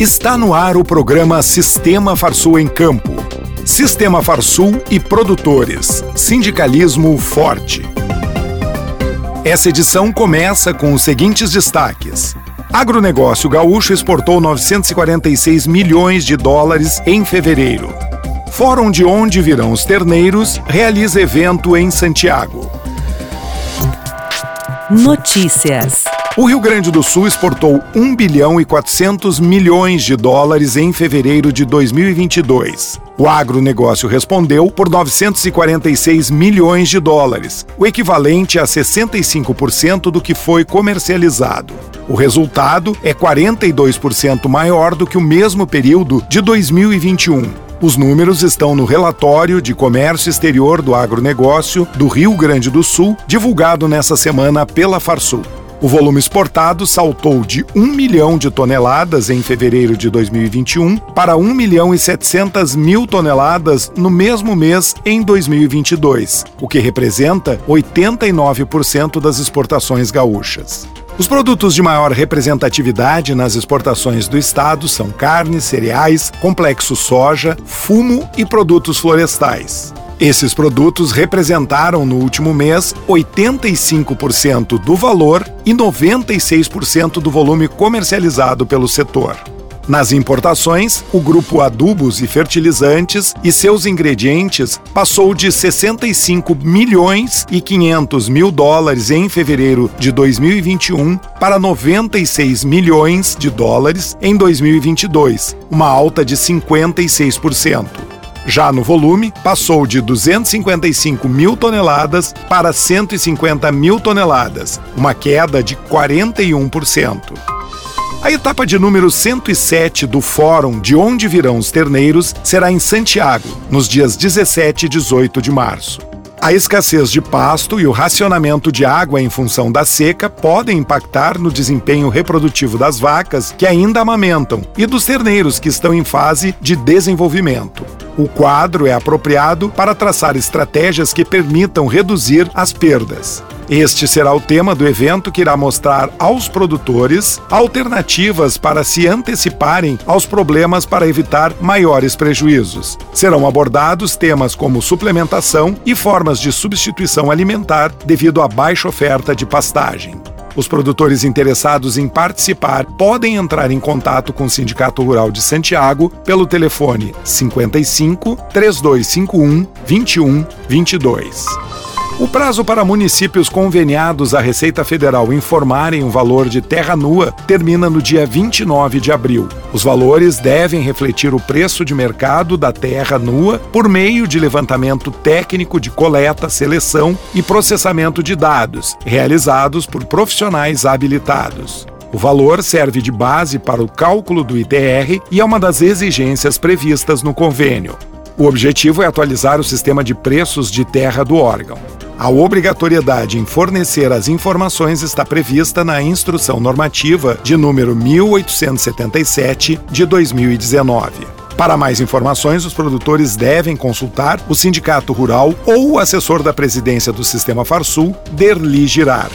Está no ar o programa Sistema Farsul em Campo. Sistema Farsul e produtores. Sindicalismo forte. Essa edição começa com os seguintes destaques. Agronegócio gaúcho exportou 946 milhões de dólares em fevereiro. Fórum de onde virão os terneiros realiza evento em Santiago. Notícias. O Rio Grande do Sul exportou 1 bilhão e 400 milhões de dólares em fevereiro de 2022. O agronegócio respondeu por 946 milhões de dólares, o equivalente a 65% do que foi comercializado. O resultado é 42% maior do que o mesmo período de 2021. Os números estão no relatório de comércio exterior do agronegócio do Rio Grande do Sul, divulgado nessa semana pela Farsul. O volume exportado saltou de 1 milhão de toneladas em fevereiro de 2021 para 1 milhão e 700 mil toneladas no mesmo mês em 2022, o que representa 89% das exportações gaúchas. Os produtos de maior representatividade nas exportações do estado são carnes, cereais, complexo soja, fumo e produtos florestais. Esses produtos representaram no último mês 85% do valor e 96% do volume comercializado pelo setor. Nas importações, o grupo Adubos e Fertilizantes e seus ingredientes passou de 65 milhões e 500 mil dólares em fevereiro de 2021 para 96 milhões de dólares em 2022, uma alta de 56%. Já no volume, passou de 255 mil toneladas para 150 mil toneladas, uma queda de 41%. A etapa de número 107 do Fórum De Onde Virão os Terneiros será em Santiago, nos dias 17 e 18 de março. A escassez de pasto e o racionamento de água em função da seca podem impactar no desempenho reprodutivo das vacas que ainda amamentam e dos terneiros que estão em fase de desenvolvimento. O quadro é apropriado para traçar estratégias que permitam reduzir as perdas. Este será o tema do evento que irá mostrar aos produtores alternativas para se anteciparem aos problemas para evitar maiores prejuízos. Serão abordados temas como suplementação e formas de substituição alimentar devido à baixa oferta de pastagem. Os produtores interessados em participar podem entrar em contato com o Sindicato Rural de Santiago pelo telefone 55 3251 2122. O prazo para municípios conveniados à Receita Federal informarem o valor de terra nua termina no dia 29 de abril. Os valores devem refletir o preço de mercado da terra nua por meio de levantamento técnico de coleta, seleção e processamento de dados, realizados por profissionais habilitados. O valor serve de base para o cálculo do ITR e é uma das exigências previstas no convênio. O objetivo é atualizar o sistema de preços de terra do órgão. A obrigatoriedade em fornecer as informações está prevista na Instrução Normativa de número 1877 de 2019. Para mais informações, os produtores devem consultar o Sindicato Rural ou o assessor da presidência do Sistema Farsul, Derli Girar.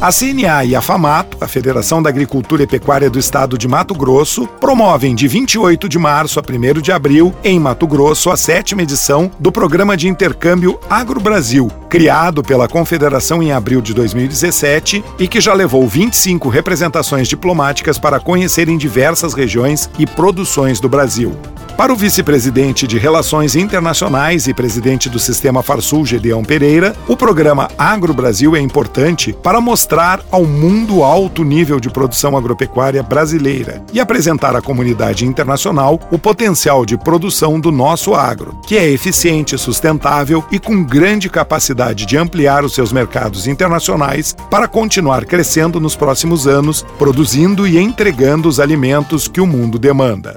A CNA e a FAMATO, a Federação da Agricultura e Pecuária do Estado de Mato Grosso, promovem de 28 de março a 1 de abril, em Mato Grosso, a sétima edição do Programa de Intercâmbio Agro Brasil, criado pela Confederação em abril de 2017 e que já levou 25 representações diplomáticas para conhecerem diversas regiões e produções do Brasil. Para o vice-presidente de Relações Internacionais e presidente do Sistema Farsul, Gedeão Pereira, o programa Agro Brasil é importante para mostrar ao mundo alto nível de produção agropecuária brasileira e apresentar à comunidade internacional o potencial de produção do nosso agro, que é eficiente, sustentável e com grande capacidade de ampliar os seus mercados internacionais para continuar crescendo nos próximos anos, produzindo e entregando os alimentos que o mundo demanda.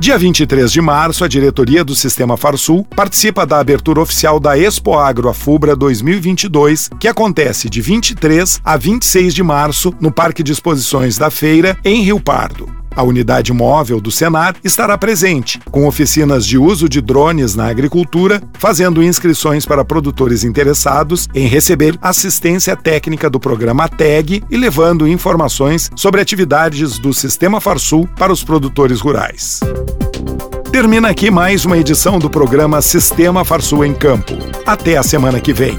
Dia 23 de março, a diretoria do Sistema Farsul participa da abertura oficial da Expo Agro Afubra 2022, que acontece de 23 a 26 de março no Parque de Exposições da Feira, em Rio Pardo. A unidade móvel do Senar estará presente, com oficinas de uso de drones na agricultura, fazendo inscrições para produtores interessados em receber assistência técnica do programa TAG e levando informações sobre atividades do Sistema Farsul para os produtores rurais. Termina aqui mais uma edição do programa Sistema Farsul em Campo. Até a semana que vem.